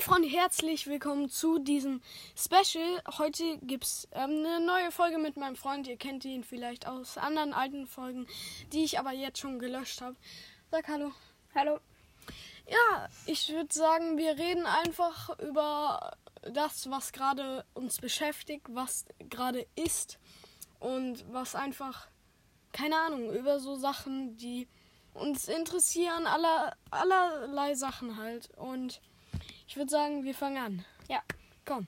Hey Freunde, herzlich willkommen zu diesem Special. Heute gibt es ähm, eine neue Folge mit meinem Freund. Ihr kennt ihn vielleicht aus anderen alten Folgen, die ich aber jetzt schon gelöscht habe. Sag hallo. Hallo. Ja, ich würde sagen, wir reden einfach über das, was gerade uns beschäftigt, was gerade ist und was einfach, keine Ahnung, über so Sachen, die uns interessieren, aller, allerlei Sachen halt. Und ich würde sagen, wir fangen an. Ja. Komm.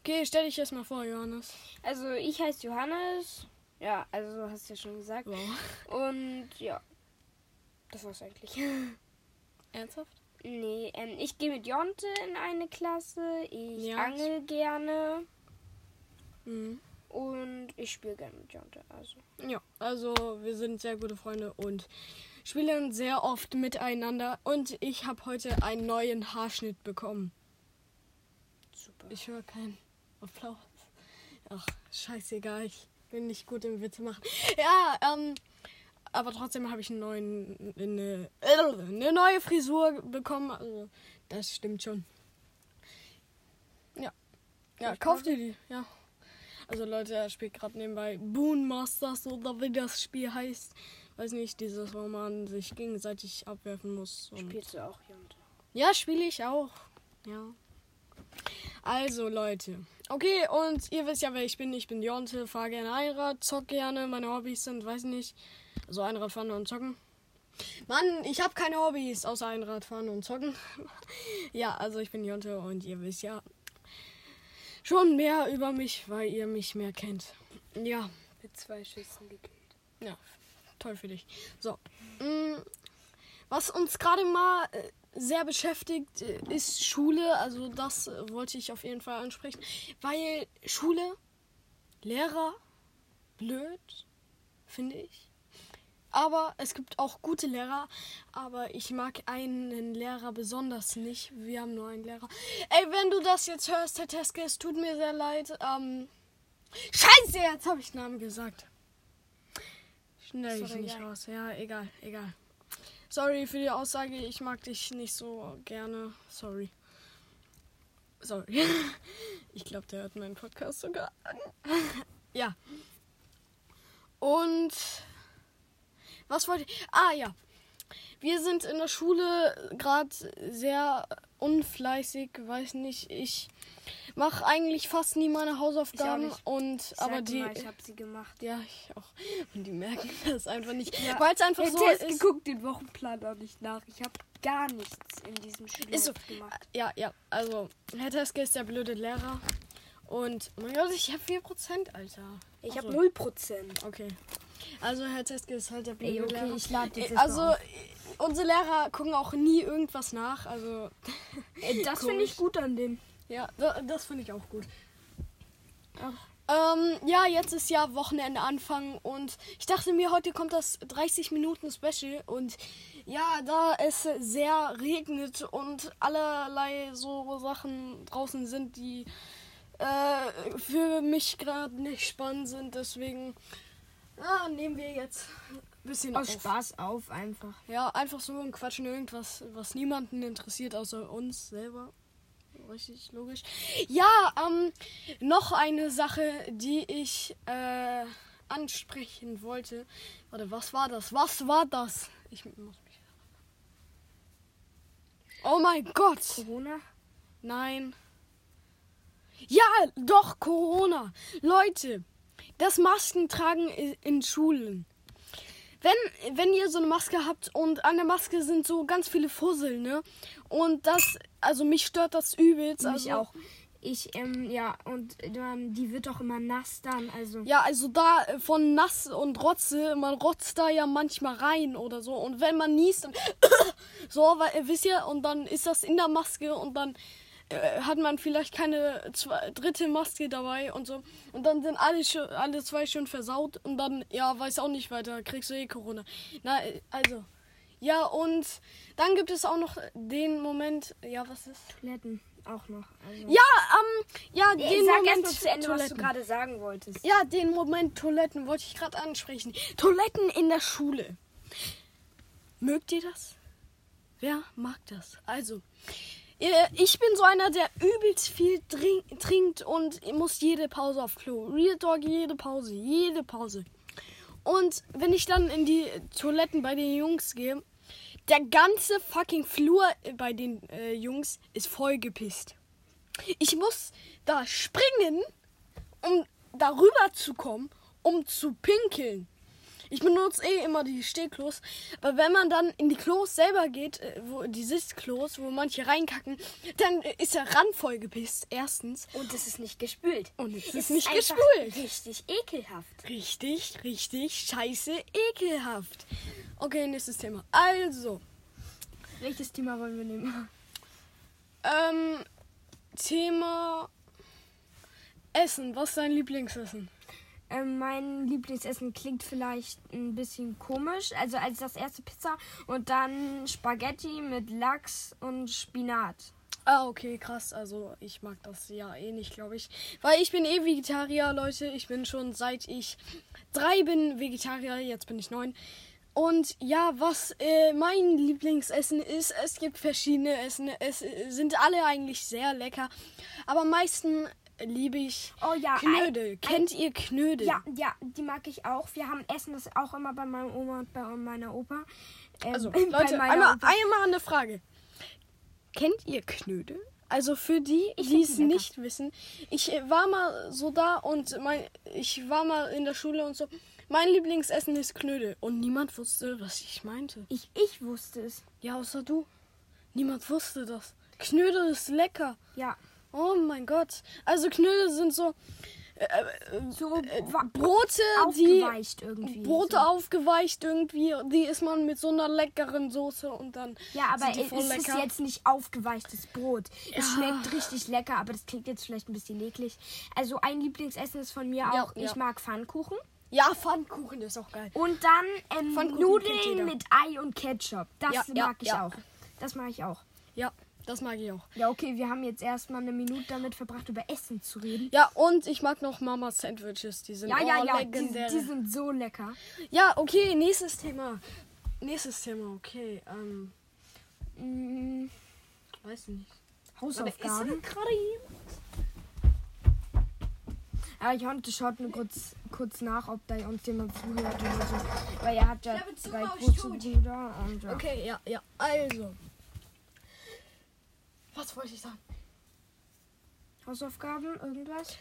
Okay, stell dich erstmal vor, Johannes. Also ich heiße Johannes. Ja, also hast du ja schon gesagt. Wow. Und ja. Das war's eigentlich. Ernsthaft? nee, ähm, ich gehe mit Jonte in eine Klasse. Ich Ja. angel gerne. Mhm. Und ich spiele gerne mit Jonte. Also. Ja, also wir sind sehr gute Freunde und spielen sehr oft miteinander. Und ich habe heute einen neuen Haarschnitt bekommen. Super. Ich höre keinen Applaus. Ach, scheißegal, ich bin nicht gut im Witze machen. Ja, ähm, aber trotzdem habe ich einen neuen, eine, eine neue Frisur bekommen. Also, das stimmt schon. Ja. Ja, kauft ihr die, ja. Also Leute, er spielt gerade nebenbei Boon Masters oder wie das Spiel heißt. Weiß nicht, dieses, wo man sich gegenseitig abwerfen muss. Und Spielst du auch Jonte? ja, spiele ich auch. Ja. Also, Leute. Okay, und ihr wisst ja, wer ich bin. Ich bin Jonte, fahre gerne Einrad, zock gerne. Meine Hobbys sind, weiß nicht, also Einradfahren und zocken. Mann, ich habe keine Hobbys außer Einradfahren und zocken. ja, also ich bin Jonte und ihr wisst ja schon mehr über mich, weil ihr mich mehr kennt. Ja, Mit zwei Schüssen gekillt. ja, toll für dich. So. mm, Was uns gerade mal äh, sehr beschäftigt, äh, ist Schule. Also das äh, wollte ich auf jeden Fall ansprechen. Weil Schule, Lehrer, blöd, finde ich. Aber es gibt auch gute Lehrer. Aber ich mag einen Lehrer besonders nicht. Wir haben nur einen Lehrer. Ey, wenn du das jetzt hörst, Herr Teske, es tut mir sehr leid. Ähm, Scheiße, jetzt habe ich Namen gesagt. Schnell ich nicht raus. Ja, egal, egal. Sorry für die Aussage, ich mag dich nicht so gerne. Sorry. Sorry. Ich glaube, der hört meinen Podcast sogar an. Ja. Und was wollte ich? Ah ja. Wir sind in der Schule gerade sehr unfleißig, weiß nicht. Ich mache eigentlich fast nie meine Hausaufgaben und aber die Mal, ich habe sie gemacht. ja, ich auch. Und die merken das einfach nicht. Ja. Weil es einfach so ist. geguckt den Wochenplan auch nicht nach. Ich habe gar nichts in diesem Schuljahr Ist so. gemacht. Ja, ja. Also, Herr Teske ist der blöde Lehrer. Und, oh mein Gott, ich habe 4%, Alter. Ich habe so. 0%. Okay. Also, Herr Teske ist halt der blöde Ey, okay, Lehrer. ich lade jetzt Also, auf. äh, unsere Lehrer gucken auch nie irgendwas nach. Also, Ey, das finde ich gut an denen. ja, da, das finde ich auch gut. Ähm, ja, jetzt ist ja Wochenende Anfang und ich dachte mir, heute kommt das 30 Minuten Special und ja, da es sehr regnet und allerlei so Sachen draußen sind, die äh, für mich gerade nicht spannend sind, deswegen ja, nehmen wir jetzt ein bisschen Aus auf. Spaß auf einfach. Ja, einfach so und quatschen irgendwas, was niemanden interessiert, außer uns selber. Richtig logisch. Ja, ähm, noch eine Sache, die ich äh, ansprechen wollte. Warte, was war das? Was war das? Ich muss mich. Oh mein Gott! Corona? Nein. Ja, doch, Corona. Leute, das Maskentragen in Schulen. Wenn, wenn ihr so eine Maske habt und an der Maske sind so ganz viele Fussel, ne? Und das, also mich stört das übelst. Mich also, auch. Ich, ähm, ja, und dann, die wird auch immer nass dann, also. Ja, also da äh, von nass und Rotze, man rotzt da ja manchmal rein oder so. Und wenn man niest, dann so, weil, äh, wisst ihr, und dann ist das in der Maske und dann hat man vielleicht keine zwei, dritte Maske dabei und so. Und dann sind alle, schon, alle zwei schon versaut und dann, ja, weiß auch nicht weiter, kriegst du eh Corona. Na, äh, also. Ja, und dann gibt es auch noch den Moment, ja, was ist? Toiletten auch noch. Also. Ja, ähm, ja, Nee, den sag Moment zu Ende, was du Toiletten. gerade sagen wolltest. Ja, den Moment Toiletten wollte ich gerade ansprechen. Toiletten in der Schule. Mögt ihr das? Wer mag das? Also, Äh, Ich bin so einer, der übelst viel trink trinkt und muss jede Pause auf Klo. Real Talk, jede Pause, jede Pause. Und wenn ich dann in die Toiletten bei den Jungs gehe, der ganze fucking Flur bei den äh, Jungs ist voll gepisst. Ich muss da springen, um darüber zu kommen, um zu pinkeln. Ich benutze eh immer die Stehklos, aber wenn man dann in die Klos selber geht, äh, wo die Sitzklos, wo manche reinkacken, dann äh, ist der Rand voll gepisst. Erstens. Und es ist nicht gespült. Und es Es ist nicht gespült. Richtig ekelhaft. Richtig, richtig scheiße ekelhaft. Okay, nächstes Thema. Also, Welches Thema wollen wir nehmen? ähm, Thema Essen. Was ist dein Lieblingsessen? Ähm, mein Lieblingsessen klingt vielleicht ein bisschen komisch. Also als das erste Pizza und dann Spaghetti mit Lachs und Spinat. Ah, okay, krass. Also ich mag das ja eh nicht, glaube ich. Weil ich bin eh Vegetarier, Leute. Ich bin schon seit ich drei bin Vegetarier. Jetzt bin ich neun. Und ja, was äh, mein Lieblingsessen ist, es gibt verschiedene Essen. Es sind alle eigentlich sehr lecker. Aber am meisten liebe ich Oh ja, Knödel. ein- Kennt ihr Knödel? Ja, ja, die mag ich auch. Wir haben Essen das auch immer bei meiner Oma und bei meiner Opa. Ähm, Also, Leute, einmal, Opa. einmal eine Frage. Kennt ihr Knödel? Also für die, Ich die es nicht wissen. Ich äh, war mal so da und mein, ich war mal in der Schule und so. Mein Lieblingsessen ist Knödel. Und niemand wusste, was ich meinte. Ich, ich wusste es. Ja, außer du. Niemand wusste das. Knödel ist lecker. Ja. Oh mein Gott. Also Knödel sind so äh, äh, So äh, Brote, die aufgeweicht irgendwie. Brote so. aufgeweicht irgendwie. Die isst man mit so einer leckeren Soße und dann Ja, aber die es ist lecker. jetzt nicht aufgeweichtes Brot. Es Ja. schmeckt richtig lecker, aber das klingt jetzt vielleicht ein bisschen eklig. Also ein Lieblingsessen ist von mir auch, ja. ich mag Pfannkuchen. Ja, Pfannkuchen ist auch geil. Und dann ähm. Nudeln mit Ei und Ketchup. Das mag ich auch. Das mag ich auch. Ja, das mag ich auch. Ja, okay, wir haben jetzt erstmal eine Minute damit verbracht, über Essen zu reden. Ja, und ich mag noch Mamas Sandwiches. Die sind Ja, ja, oh, ja, die, legendär. die sind so lecker. ja, okay, nächstes Thema. Nächstes Thema, okay. Ähm, Mm, weiß nicht. Hausaufgaben. gerade jemand? Ja, Jonte schaut nur kurz, kurz nach, ob da uns jemand zuhört oder so. Weil er hat ja zwei große. Brüder und ja. Okay, ja, ja. Also. Was wollte ich sagen? Hausaufgaben, irgendwas?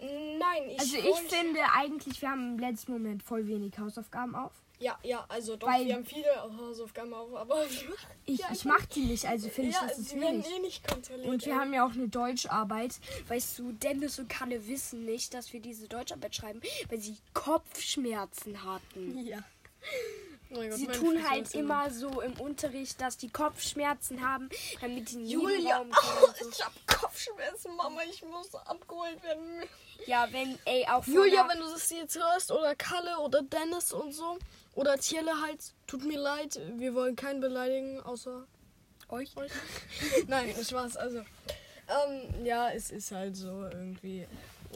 Nein, ich Also ich finde eigentlich, wir haben im letzten Moment voll wenig Hausaufgaben auf. Ja, ja, also doch, Weil- wir haben viele Hausaufgaben auf, aber Ich, Ja, ich mach die nicht, also finde ich, ja, das ist sie wenig. eh nicht kontrolliert. Und wir ey. haben ja auch eine Deutscharbeit. Weißt du, Dennis und Kalle wissen nicht, dass wir diese Deutscharbeit schreiben, weil sie Kopfschmerzen hatten. Ja. Oh Gott, Sie tun Füße halt immer so im Unterricht, dass die Kopfschmerzen haben, damit die Julia, kommen so. ich hab Kopfschmerzen, Mama, ich muss abgeholt werden. Ja, wenn, ey, auch Julia, wenn du das jetzt hörst, oder Kalle oder Dennis und so, oder Tierle halt, tut mir leid, wir wollen keinen beleidigen, außer euch. Nein, Spaß, also. Ähm, ja, es ist halt so irgendwie.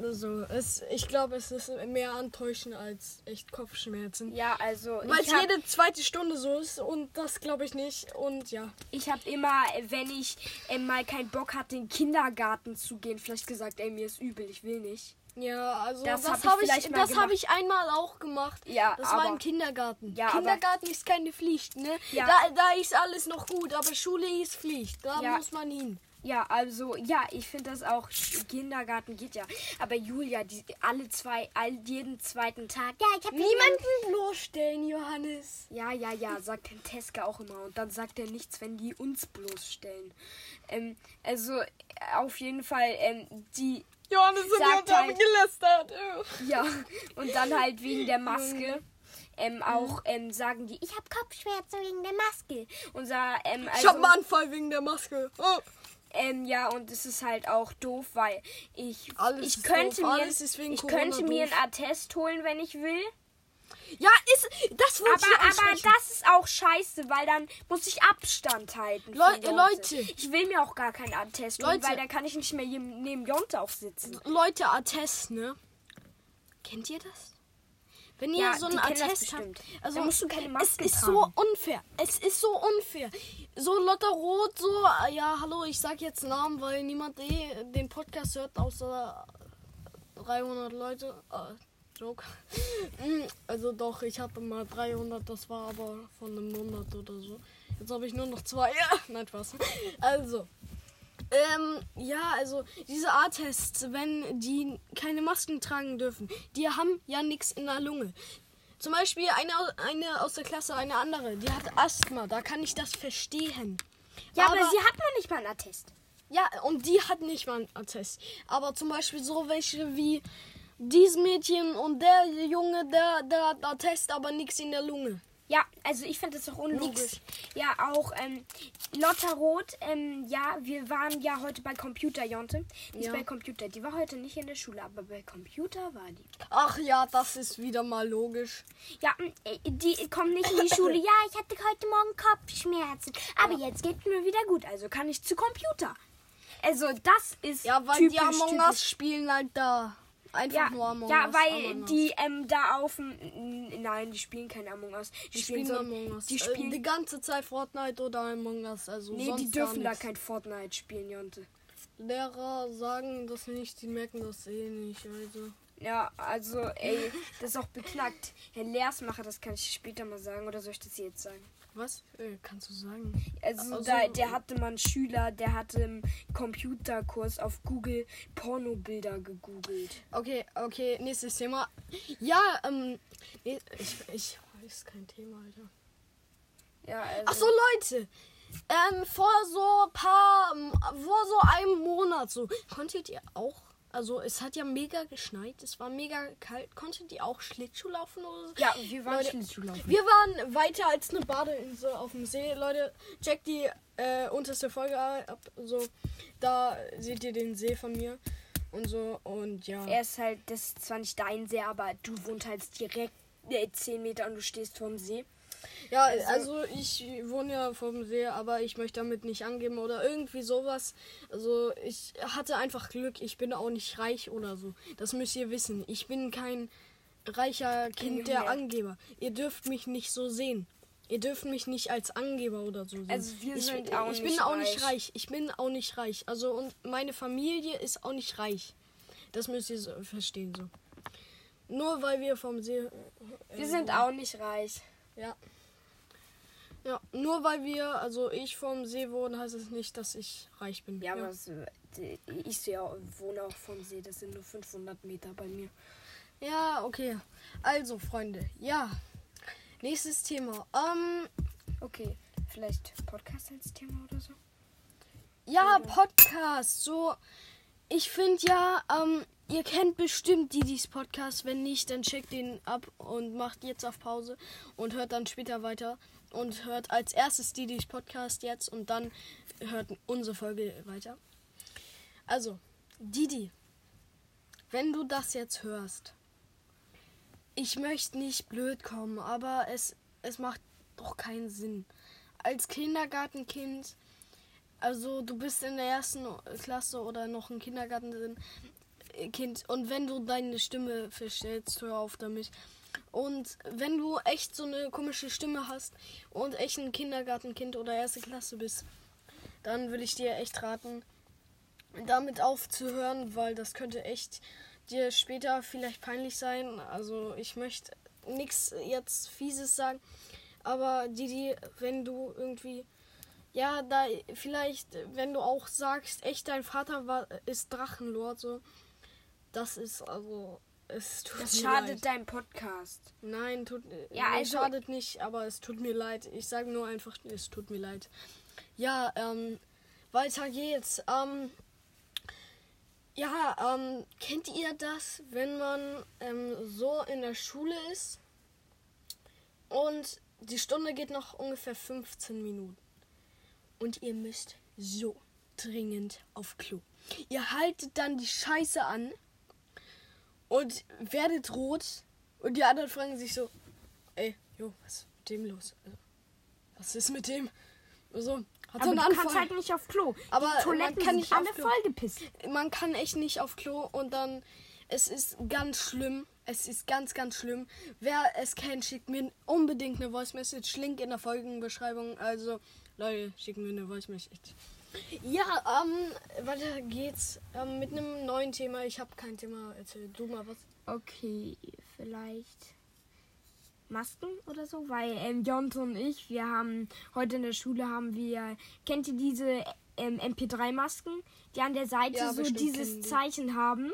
Also, es, ich glaube, es ist mehr Antäuschen als echt Kopfschmerzen. Ja, also Weil es ich habe jede zweite Stunde so ist und das glaube ich nicht. Und ja. ich hab immer, wenn ich äh, mal keinen Bock hatte, in den Kindergarten zu gehen, vielleicht gesagt, ey, mir ist übel, ich will nicht. Ja, also Das das, hab ich habe ich, vielleicht mal das habe ich einmal auch gemacht. Ja, das war aber- im Kindergarten. Ja, Kindergarten ist keine Pflicht, ne? Ja. Da, da ist alles noch gut, aber Schule ist Pflicht. Da Ja. muss man hin. Ja, also, ja, ich finde das auch, Kindergarten geht ja. Aber Julia, die alle zwei, all, jeden zweiten Tag, ja, ich habe Niemanden bloßstellen, Johannes. Ja, ja, ja, sagt den Teska auch immer. Und dann sagt er nichts, wenn die uns bloßstellen. Ähm, also, auf jeden Fall, ähm, die, Johannes und Sagt halt- gelästert. ja, und dann halt wegen der Maske. Ähm, auch ähm, sagen die, ich habe Kopfschmerzen wegen der Maske. Unser, ähm, also, Ich habe einen Anfall wegen der Maske. Oh. Ähm, ja, und es ist halt auch doof, weil ich, Alles ich könnte doof, mir, ich Corona könnte mir einen Attest holen, wenn ich will. Ja, ist, das wollte ich Aber, aber ansprechen. das ist auch scheiße, weil dann muss ich Abstand halten. Von Jonte. Leute. Ich will mir auch gar keinen Attest holen, Leute. weil dann kann ich nicht mehr neben Jonte aufsitzen. Leute, Attest, ne? Kennt ihr das? Wenn ihr Ja, so einen Attest habt, also Da musst du keine es Maske ist tragen. so unfair. Es ist so unfair. So Lotta Rot, so, ja, hallo, ich sag jetzt Namen, weil niemand eh den Podcast hört, außer 300 Leute. Äh, Joke. Mm, Also doch, ich hatte mal 300, das war aber von einem Monat oder so. Jetzt habe ich nur noch zwei. Ja, nein, Spaß. Also, ähm, ja, also diese A-Tests, wenn die keine Masken tragen dürfen, die haben ja nichts in der Lunge. Zum Beispiel eine, eine aus der Klasse, eine andere, die hat Asthma, da kann ich das verstehen. Ja, aber, sie hat noch nicht mal einen Attest. Ja, und die hat nicht mal einen Attest. Aber zum Beispiel so welche wie dieses Mädchen und der Junge, der, der hat Attest, aber nichts in der Lunge. Ja, also ich finde das auch unlogisch. Ja, auch ähm, Lotta Roth, ähm, ja, wir waren ja heute bei Computer, Jonte. Die ist Ja. bei Computer. Die war heute nicht in der Schule, aber bei Computer war die. Ach ja, das ist wieder mal logisch. Ja, äh, die kommt nicht in die Schule. Ja, ich hatte heute Morgen Kopfschmerzen. Aber jetzt geht's mir wieder gut, also kann ich zu Computer. Also das ist Ja, weil typisch, die Among. Us spielen halt da. Einfach Ja, nur Among ja Us. weil Among die ähm, da auf dem... Nein, die spielen kein Among Us. Die, Die spielen so, Among Us. Die Äh, spielen... die ganze Zeit Fortnite oder Among Us. Also nee, die dürfen da kein Fortnite spielen, Jonte. Lehrer sagen das nicht, die merken das eh nicht. Also. Ja, also, ey, das ist auch beknackt. Herr Leersmacher, das kann ich später mal sagen, oder soll ich das jetzt sagen? Was? Äh, kannst du sagen? Also, Also- da, der hatte mal einen Schüler, der hatte im Computerkurs auf Google Pornobilder gegoogelt. Okay, okay, nächstes Thema. Ja, ähm, nee, ich, ich weiß kein Thema, Alter. Ja, also, Ach so, Leute. Ähm, vor so paar, ähm, vor so einem Monat so, konntet ihr auch, also es hat ja mega geschneit, es war mega kalt, konntet ihr auch Schlittschuh laufen oder so? Ja, wir waren Leute, Schlittschuhlaufen. Wir waren weiter als eine Badeinsel auf dem See. Leute, checkt die äh, unterste Folge ab. So, da seht ihr den See von mir und so. Und ja. Er ist halt, das ist zwar nicht dein See, aber du wohnst halt direkt äh, 10 Meter und du stehst vorm See. Ja, also ich wohne ja vom See, aber ich möchte damit nicht angeben oder irgendwie sowas. Also ich hatte einfach Glück. Ich bin auch nicht reich oder so. Das müsst ihr wissen. Ich bin kein reicher Kind der. Angeber. Ihr dürft mich nicht so sehen. Ihr dürft mich nicht als Angeber oder so sehen. Also wir ich, sind auch ich nicht bin auch nicht reich. reich. Ich bin auch nicht reich. Also und meine Familie ist auch nicht reich. Das müsst ihr so verstehen so. Nur weil wir vom See. äh, Wir sind auch nicht reich. Ja. Ja, nur weil wir, also ich vom See wohne, heißt es nicht, dass ich reich bin. Ja, aber es, äh, ich sehe auch- wohne auch vom See. Das sind nur 500 Meter bei mir. ja okay. Also, Freunde, ja. Nächstes Thema. Ähm, Okay, vielleicht Podcast als Thema oder so? ja, Podcast. So, ich finde ja, ähm, ihr kennt bestimmt Didis Podcast. Wenn nicht, dann checkt den ab und macht jetzt auf Pause und hört dann später weiter. Und hört als erstes Didis Podcast jetzt und dann hört unsere Folge weiter. Also, Didi, wenn du das jetzt hörst, ich möchte nicht blöd kommen, aber es, es macht doch keinen Sinn. Als Kindergartenkind, also du bist in der ersten Klasse oder noch ein Kindergartenkind Kind und wenn du deine Stimme verstellst, hör auf damit. Und wenn du echt so eine komische Stimme hast und echt ein Kindergartenkind oder erste Klasse bist, dann würde ich dir echt raten, damit aufzuhören, weil das könnte echt dir später vielleicht peinlich sein. Also ich möchte nichts jetzt Fieses sagen, aber Didi, wenn du irgendwie, ja, da vielleicht, wenn du auch sagst, echt dein Vater war, ist Drachenlord, so, das ist also, es tut Das mir schadet leid. deinem Podcast. Nein, tut, Ja, also- schadet nicht, aber es tut mir leid. Ich sage nur einfach, es tut mir leid. Ja, ähm, weiter geht's. Ähm, ja, ähm, kennt ihr das, wenn man ähm, so in der Schule ist und die Stunde geht noch ungefähr 15 Minuten und ihr müsst so dringend auf Klo. Ihr haltet dann die Scheiße an und werdet rot und die anderen fragen sich so, ey, jo, was ist mit dem los? Also, was ist mit dem? So, hat Aber so du einen kannst Anfall. halt nicht auf Klo. Aber Die man Toiletten kann sind nicht alle vollgepisst. man kann echt nicht auf Klo und dann es ist ganz schlimm. Es ist ganz, ganz schlimm. Wer es kennt, schickt mir unbedingt eine Voice Message. Link in der Folgenbeschreibung. Also, Leute, schicken mir eine Voice Message. Ja, ähm, weiter geht's ähm, mit einem neuen Thema. Ich habe kein Thema. Erzähl du mal was. Okay, vielleicht Masken oder so, weil ähm, Jonte und ich, wir haben heute in der Schule haben wir, kennt ihr diese ähm, MP3-Masken, die an der Seite Ja, so dieses die. Zeichen haben,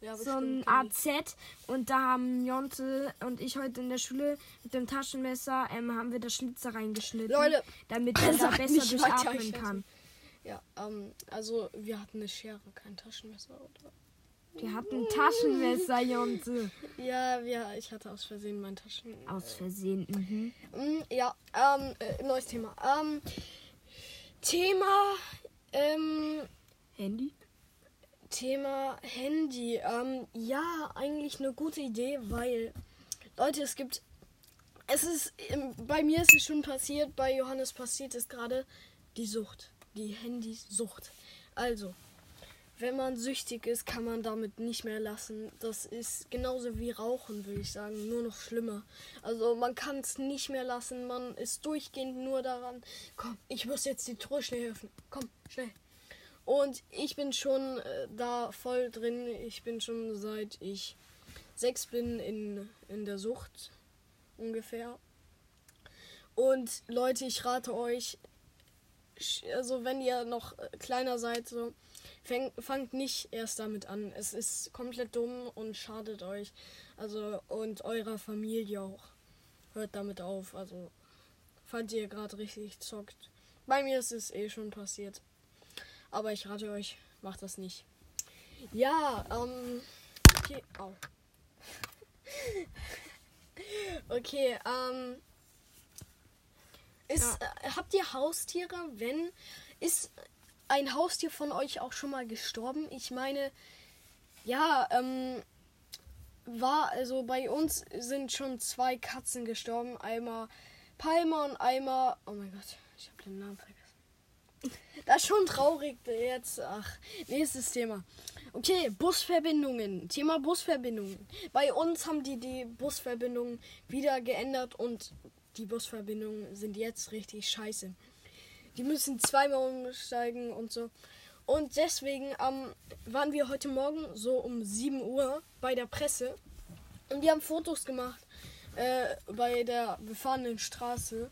Ja, so ein. AZ und da haben Jonte und ich heute in der Schule mit dem Taschenmesser ähm, haben wir das Schlitzer reingeschnitten, Leute, damit er da besser durchatmen kann. Ja, ähm, also wir hatten eine Schere, kein Taschenmesser, oder? Wir hatten Taschenmesser, Jonte. Ja, ja, ich hatte aus Versehen mein Taschen. Aus Versehen, mhm. Mm, Ja, ähm, äh, neues Thema. Ähm, Thema, ähm, Handy? Thema Handy. Ähm, ja, eigentlich eine gute Idee, weil, Leute, es gibt, es ist, bei mir ist es schon passiert, bei Johannes passiert es gerade die Sucht, die Handysucht. Also, wenn man süchtig ist, kann man damit nicht mehr lassen. Das ist genauso wie Rauchen, würde ich sagen, nur noch schlimmer. Also man kann es nicht mehr lassen, man ist durchgehend nur daran, komm, ich muss jetzt die Truhe schnell öffnen. Komm, schnell. Und ich bin schon äh, da voll drin. Ich bin schon seit ich sechs bin in, in der Sucht ungefähr. Und Leute, ich rate euch, also wenn ihr noch äh, kleiner seid, so fäng, fangt nicht erst damit an. Es ist komplett dumm und schadet euch. Also und eurer Familie auch. Hört damit auf. Also falls ihr gerade richtig zockt. Bei mir ist es eh schon passiert. Aber ich rate euch, macht das nicht. Ja, ähm. Okay. Au. okay, ähm. Ist, äh, habt ihr Haustiere? Wenn. Ist ein Haustier von euch auch schon mal gestorben? Ich meine, ja, ähm. War, also bei uns sind schon zwei Katzen gestorben. Einmal Palmer und einmal. Oh mein Gott, ich habe den Namen vergessen. Das ist schon traurig jetzt. Ach, nächstes Thema. Okay, Busverbindungen. Thema Busverbindungen. Bei uns haben die die Busverbindungen wieder geändert und die Busverbindungen sind jetzt richtig scheiße. Die müssen zweimal umsteigen und so. Und deswegen ähm, waren wir heute Morgen so um 7 Uhr bei der Presse und die haben Fotos gemacht äh, bei der befahrenen Straße.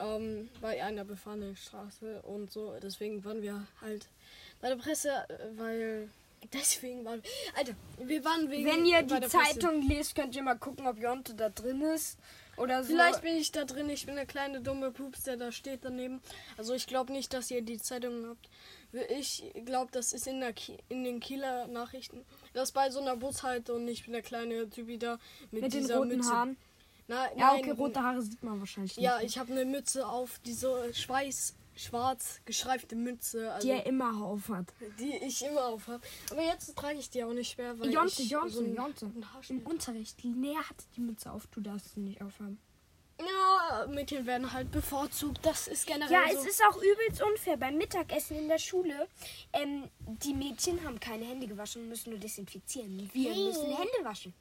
Ähm, bei einer befahrenen Straße und so. Deswegen waren wir halt bei der Presse, äh, weil. Deswegen waren wir. Alter, wir waren wegen. Wenn ihr die. Zeitung lest, könnt ihr mal gucken, ob Jonte da drin ist. Oder so. Vielleicht bin ich da drin, ich bin der kleine dumme Pups, der da steht daneben. Also ich glaube nicht, dass ihr die Zeitung habt. Ich glaube, das ist in, der Ki in den Kieler Nachrichten. Das ist bei so einer Bushalte und ich bin der kleine Typi da mit, mit den dieser roten Mütze. Haaren. Na, Ja, nein, okay, rote Haare sieht man wahrscheinlich Ja, nicht. ich habe eine Mütze auf, die so schweiß, schwarz geschreifte Mütze, also Die er immer aufhat. die ich immer auf habe. Aber jetzt trage ich die auch nicht mehr, weil Jonte, ich Jonte, so ein, Jonte. Im Unterricht, Linnea hatte die Mütze auf, du darfst sie nicht aufhaben. Ja, Mädchen werden halt bevorzugt. Das ist generell Ja, so. es ist auch übelst unfair. Beim Mittagessen in der Schule, ähm, die Mädchen haben keine Hände gewaschen und müssen nur desinfizieren. Wir Nee. müssen Hände waschen.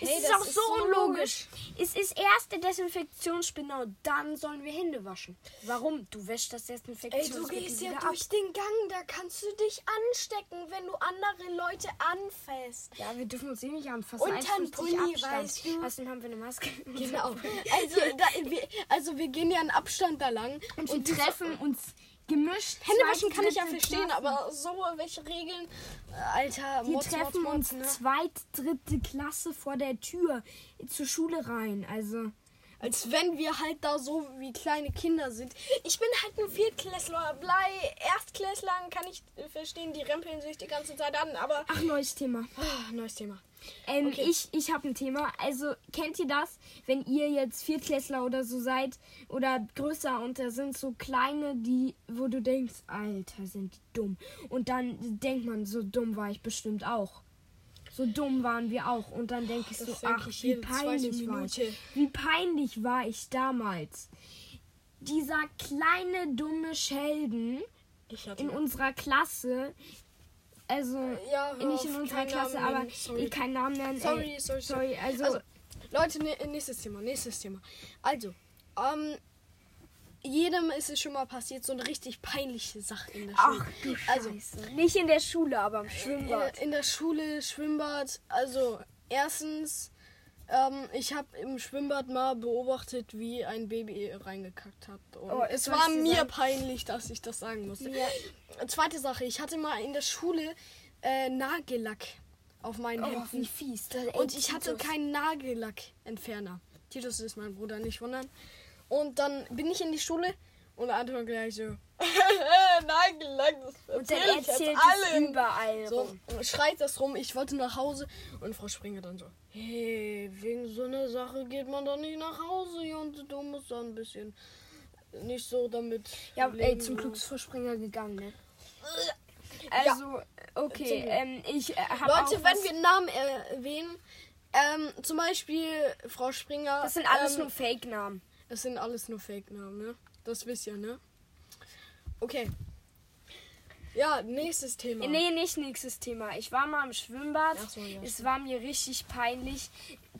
Es Hey, ist auch ist so so unlogisch. Es ist erst der Desinfektionsspinner und dann sollen wir Hände waschen. Warum? Du wäschst das Ey, Desinfektionsmittel du gehst ja wieder ab. durch den Gang, da kannst du dich anstecken, wenn du andere Leute anfällst. Ja, wir dürfen uns eh nicht anfassen. Untern 1,50 Pulli, weißt du? Außerdem haben wir eine Maske. Genau. Also, da, wir, also wir gehen ja einen Abstand da lang Und, und treffen uns gemischt. Hände zwei waschen kann ich ja verstehen, Klassen. aber so welche Regeln, Alter, Wir Mods, treffen Mods, uns Mods, ne? zweit, dritte Klasse vor der Tür zur Schule rein. Also, Als wenn wir halt da so wie kleine Kinder sind. Ich bin halt ein Viertklässler. Blei, Erstklässlern kann ich äh, verstehen, die rempeln sich die ganze Zeit an, aber. ach, neues Thema. Ah, neues Thema. Ähm, Okay. Ich, ich habe ein Thema. Also, kennt ihr das, wenn ihr jetzt Viertklässler oder so seid oder größer und da sind so kleine, die, wo du denkst, Alter, sind die dumm. Und dann denkt man, so dumm war ich bestimmt auch. So dumm waren wir auch. Und dann denke ich so, ach, wie peinlich war ich. Wie peinlich war ich damals. Dieser kleine, dumme Sheldon in unserer Klasse, Also, Ja, nicht in unserer Klasse, Namen aber sorry. keinen Namen nennen. Sorry, sorry, sorry. sorry. Also, Also, Leute, ne, nächstes Thema, nächstes Thema. Also, ähm, jedem ist es schon mal passiert, so eine richtig peinliche Sache in der Schule. ach du also, Scheiße. nicht in der Schule, aber im Schwimmbad. in, in der Schule, Schwimmbad, also erstens, ähm, ich habe im Schwimmbad mal beobachtet, wie ein Baby reingekackt hat. Oh, es war mir sagen? peinlich, dass ich das sagen musste. Ja. Zweite Sache, ich hatte mal in der Schule äh, Nagellack auf meinen Oh, Händen. wie fies. Und ich hatte keinen Nagellackentferner. Titus ist mein Bruder, nicht wundern. Und dann bin ich in die Schule und Anton gleich so. Nagellack, das Und dann erzählt es überall So, rum. schreit das rum, ich wollte nach Hause und Frau Springer dann so, hey, wegen so einer Sache geht man doch nicht nach Hause, und du musst da ein bisschen nicht so damit. Ja, ey, zum ja. Glück ist Frau Springer gegangen, ne? Ja. Also, okay, Zum Glück. ähm, ich äh, habe Leute, auch wenn wir Namen erwähnen, ähm, zum Beispiel Frau Springer. Das sind alles ähm, nur Fake-Namen. Das sind alles nur Fake-Namen, ne? Das wisst ihr, ne? Okay. Ja, nächstes Thema. Nee, nicht nächstes Thema. Ich war mal im Schwimmbad. So, ja, es war mir richtig peinlich.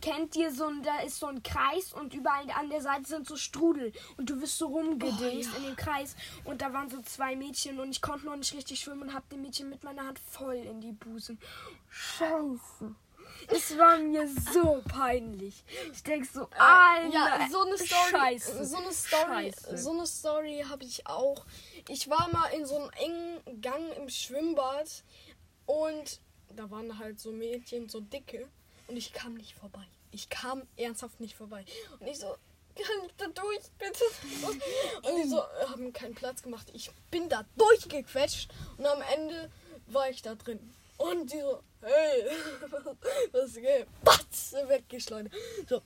Kennt ihr so ein, da ist so ein Kreis und überall an der Seite sind so Strudel und du wirst so rumgedingst Oh, ja. in dem Kreis und da waren so zwei Mädchen und ich konnte noch nicht richtig schwimmen und hab dem Mädchen mit meiner Hand voll in die Busen. Scheiße. Es war mir so peinlich. Ich denk so, Alter, Äh, ja, so eine Story. Scheiße. So eine Story. Scheiße. So eine Story habe ich auch. Ich war mal in so einem engen Gang im Schwimmbad und da waren halt so Mädchen, so dicke und ich kam nicht vorbei. Ich kam ernsthaft nicht vorbei. Und ich so, kann ich da durch, bitte? Und die so, äh, haben keinen Platz gemacht. Ich bin da durchgequetscht und am Ende war ich da drin. Und die so, hey, was geht? Batz, weggeschleudert. So,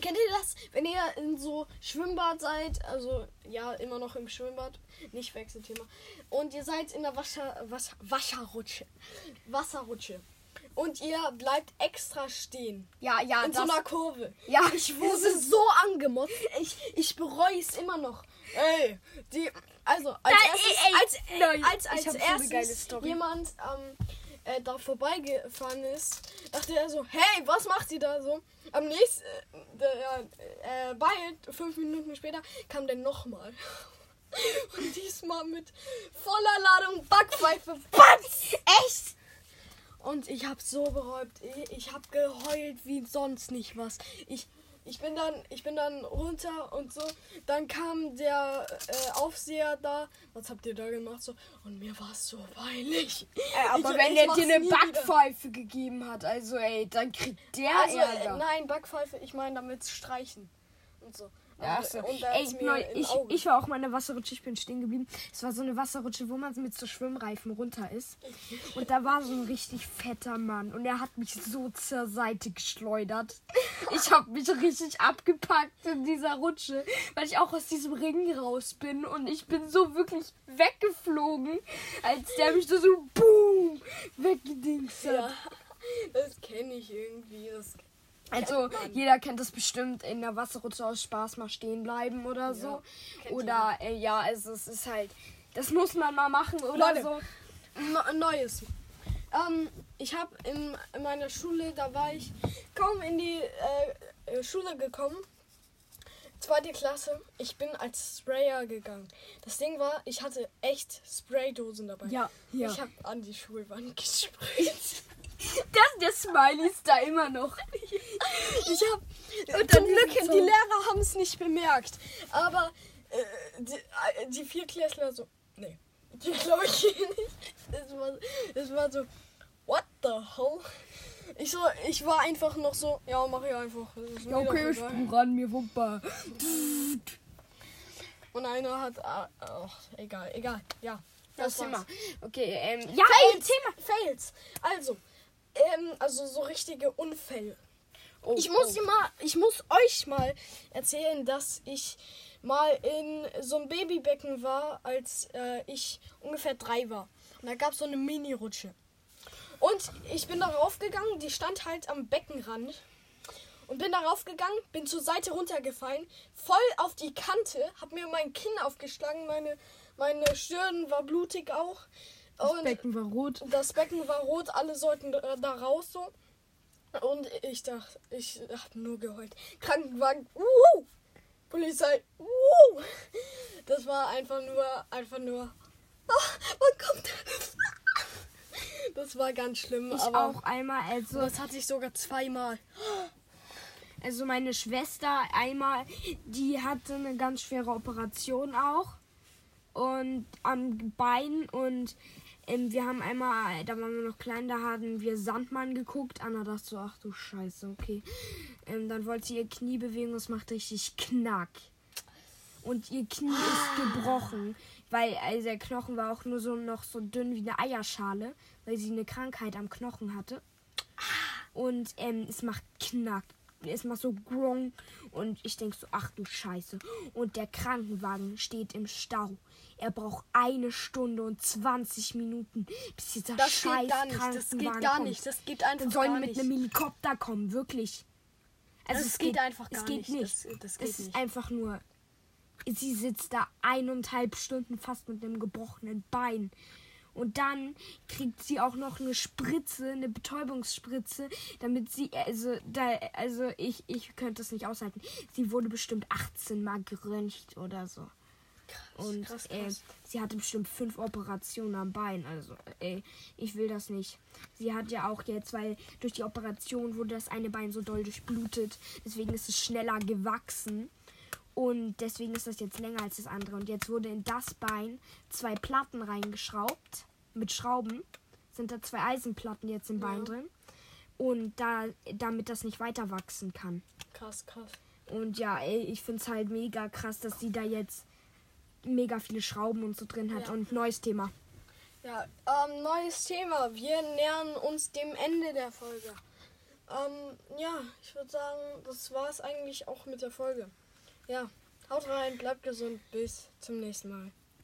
Kennt ihr das, wenn ihr in so Schwimmbad seid? Also, ja, immer noch im Schwimmbad. Nicht Wechselthema. Und ihr seid in der Wasser, Wasser, Wasserrutsche. Wasserrutsche. Und ihr bleibt extra stehen. Ja, ja, in so einer Kurve. ja, Ich wurde so angemotzt. Ich, ich bereue es immer noch. Ey, die, also als Da- erstes, ey, ey, als, erstes jemand ähm, äh, da vorbeigefahren ist, dachte er so, hey, was macht sie da so? Am nächsten, äh, der, äh, bald, fünf Minuten später, kam der nochmal. Und diesmal mit voller Ladung Backpfeife. Batz! Echt? Und ich hab so. Ich, ich hab geheult wie sonst nicht was. Ich, ich bin dann, ich bin dann runter und so. Dann kam der äh, Aufseher da. Was habt ihr da gemacht? So und mir war es so peinlich. Äh, aber Ich- wenn der dir eine nie wieder. Backpfeife gegeben hat, also ey, dann kriegt der Also, äh, Ärger. nein, Backpfeife. Ich meine damit streichen und so. Ja, Und- so. und Ey, neu, ich, Auge. ich war auch mal in der Wasserrutsche, ich bin stehen geblieben. Es war so eine Wasserrutsche, wo man mit so Schwimmreifen runter ist. Und da war so ein richtig fetter Mann und er hat mich so zur Seite geschleudert. Ich habe mich richtig abgepackt in dieser Rutsche, weil ich auch aus diesem Ring raus bin und ich bin so wirklich weggeflogen, als der mich so, so boom weggedingst hat. ja, das kenne ich irgendwie. Das Also jeder kennt das bestimmt in der Wasserrutsche aus Spaß mal stehen bleiben oder so. kennt Oder äh, ja, also es ist halt, das muss man mal machen oder Leute. so. No- Neues. Ähm, ich habe in, in meiner Schule, da war ich kaum in die äh, äh, Schule gekommen. Zweite Klasse. Ich bin als Sprayer gegangen. Das Ding war, ich hatte echt Spraydosen dabei. Ja, ja. Ich habe an die Schulwand gesprayt. Das, der Smiley ist da immer noch. Ich habe Und zum dann Glück, so- die Lehrer haben es nicht bemerkt. Aber äh, die, äh, die Viertklässler so, nee, die glaube ich nicht. Das war, das war so, what the hell? Ich so, ich war einfach noch so, ja, mach ich einfach. Das ist mir doch egal. ran mir Wumper. Und einer hat, ah, ach, egal, egal, ja. Das war's. Thema. Okay, ähm, ja, Fails, Thema. Fails. Also, ähm, also so richtige Unfälle. Oh, Ich muss oh. mal, ich muss euch mal erzählen, dass ich mal in so einem Babybecken war, als äh, ich ungefähr drei war. Und da gab es so eine Mini-Rutsche. Und ich bin darauf gegangen, die stand halt am Beckenrand. Und bin darauf gegangen, bin zur Seite runtergefallen, voll auf die Kante, hab mir mein Kinn aufgeschlagen, meine, meine Stirn war blutig auch. Das Und Becken war rot. das Becken war rot, alle sollten da da raus so. Und ich dachte, ich hab nur geheult. Krankenwagen, uh, Polizei, uh. Das war einfach nur, einfach nur. Ah, wann kommt? Das war ganz schlimm, Ich aber auch einmal, also, das hatte ich sogar zweimal. also meine Schwester einmal, die hatte eine ganz schwere Operation auch. Und am Bein und ähm, wir haben einmal, da waren wir noch klein, da haben wir Sandmann geguckt. Anna dachte so, ach du Scheiße, okay. Ähm, dann wollte sie ihr Knie bewegen, es macht richtig Knack. Und ihr Knie ist gebrochen, weil also der Knochen war auch nur so noch so dünn wie eine Eierschale, weil sie eine Krankheit am Knochen hatte. Und ähm, es macht Knack. Es macht so grong. Und ich denke so, ach du Scheiße. Und der Krankenwagen steht im Stau. Er braucht eine Stunde und 20 Minuten, bis dieser Das scheiß geht gar nicht, das geht gar kommt. nicht, das geht einfach Dann sollen gar mit nicht. einem Helikopter kommen, wirklich. Also Das geht einfach gar es geht nicht. nicht. Das- das geht es ist nicht. einfach nur. Sie sitzt da eineinhalb Stunden fast mit einem gebrochenen Bein. Und dann kriegt sie auch noch eine Spritze, eine Betäubungsspritze, damit sie, also, da, also ich, ich könnte es nicht aushalten. Sie wurde bestimmt 18 Mal geröntgt oder so. Und krass, Äh, krass. sie hatte bestimmt fünf Operationen am Bein. Also, ey, ich will das nicht. Sie hat ja auch jetzt, weil durch die Operation wurde das eine Bein so doll durchblutet. Deswegen ist es schneller gewachsen. Und deswegen ist das jetzt länger als das andere. Und jetzt wurde in das Bein zwei Platten reingeschraubt. Mit Schrauben. Sind da zwei Eisenplatten jetzt im Bein Ja. drin. Und da, damit das nicht weiter wachsen kann. Krass, krass. Und ja, ey, ich finde es halt mega krass, dass sie da jetzt mega viele Schrauben und so drin hat. Ja. Und neues Thema. Ja, ähm, neues Thema. Wir nähern uns dem Ende der Folge. Ähm, ja, ich würde sagen, das war's eigentlich auch mit der Folge. Ja, haut rein, bleibt gesund, bis zum nächsten Mal.